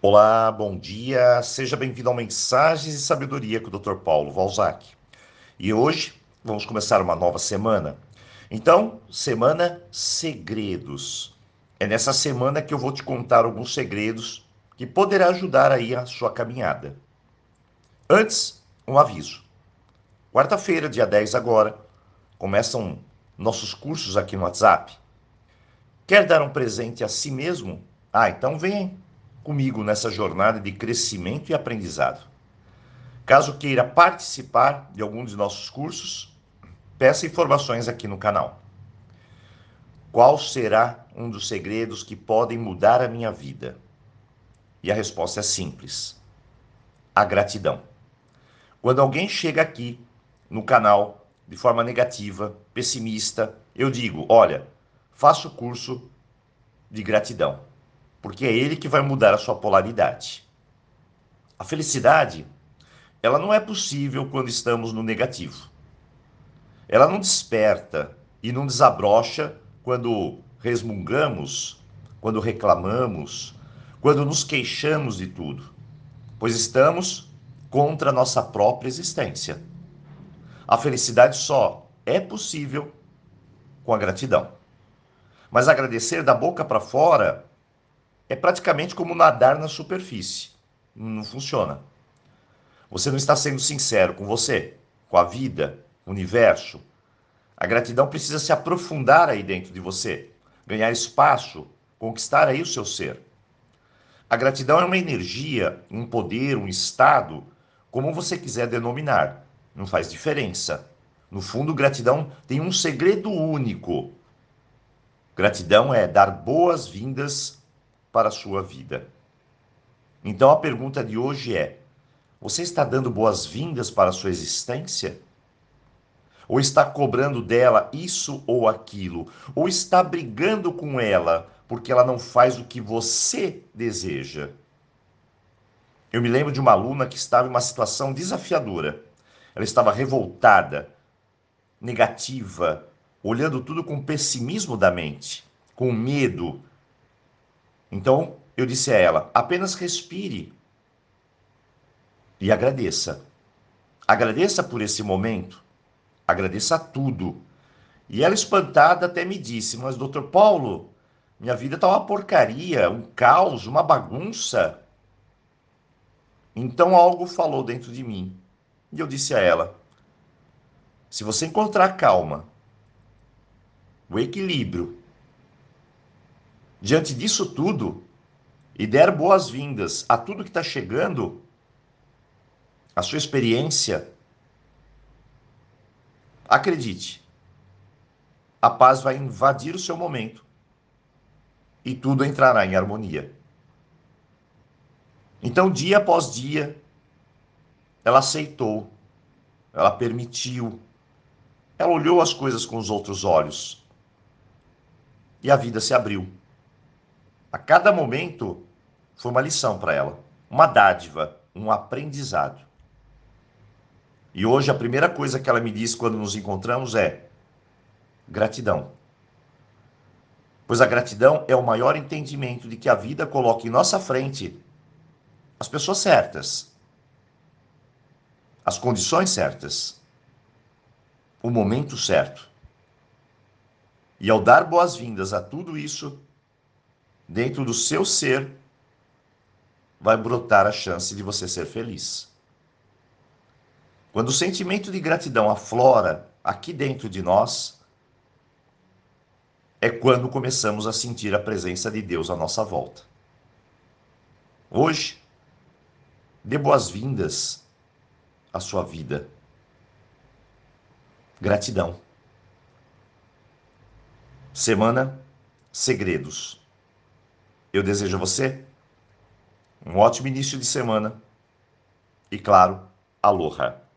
Olá, bom dia. Seja bem-vindo ao Mensagens e Sabedoria com o Dr. Paulo Valzac. E hoje vamos começar uma nova semana. Então, semana segredos. É nessa semana que eu vou te contar alguns segredos que poderá ajudar aí a sua caminhada. Antes, um aviso. Quarta-feira, dia 10 agora, começam nossos cursos aqui no WhatsApp. Quer dar um presente a si mesmo? Ah, então vem comigo nessa jornada de crescimento e aprendizado. Caso queira participar de algum de nossos cursos, peça informações aqui no canal. Qual será um dos segredos que podem mudar a minha vida? E a resposta é simples: a gratidão. Quando alguém chega aqui no canal de forma negativa, pessimista, eu digo: olha, faça o curso de gratidão porque é ele que vai mudar a sua polaridade. A felicidade, ela não é possível quando estamos no negativo. Ela não desperta e não desabrocha quando resmungamos, quando reclamamos, quando nos queixamos de tudo, pois estamos contra a nossa própria existência. A felicidade só é possível com a gratidão. Mas agradecer da boca para fora é praticamente como nadar na superfície. Não funciona. Você não está sendo sincero com você, com a vida, o universo. A gratidão precisa se aprofundar aí dentro de você, ganhar espaço, conquistar aí o seu ser. A gratidão é uma energia, um poder, um estado, como você quiser denominar. Não faz diferença. No fundo, gratidão tem um segredo único. Gratidão é dar boas-vindas para a sua vida. Então a pergunta de hoje é: você está dando boas-vindas para a sua existência? Ou está cobrando dela isso ou aquilo? Ou está brigando com ela porque ela não faz o que você deseja? Eu me lembro de uma aluna que estava em uma situação desafiadora. Ela estava revoltada, negativa, olhando tudo com pessimismo da mente, com medo, então eu disse a ela: apenas respire e agradeça. Agradeça por esse momento, agradeça tudo. E ela, espantada, até me disse: Mas, doutor Paulo, minha vida está uma porcaria, um caos, uma bagunça. Então algo falou dentro de mim. E eu disse a ela: Se você encontrar calma, o equilíbrio diante disso tudo e der boas-vindas a tudo que está chegando, a sua experiência, acredite, a paz vai invadir o seu momento e tudo entrará em harmonia. Então, dia após dia, ela aceitou, ela permitiu, ela olhou as coisas com os outros olhos e a vida se abriu. A cada momento foi uma lição para ela, uma dádiva, um aprendizado. E hoje a primeira coisa que ela me diz quando nos encontramos é gratidão. Pois a gratidão é o maior entendimento de que a vida coloca em nossa frente as pessoas certas, as condições certas, o momento certo. E ao dar boas-vindas a tudo isso, dentro do seu ser, vai brotar a chance de você ser feliz. Quando o sentimento de gratidão aflora aqui dentro de nós, é quando começamos a sentir a presença de Deus à nossa volta. Hoje, dê boas-vindas à sua vida. Gratidão. Semana Segredos. Eu desejo a você um ótimo início de semana e, claro, aloha!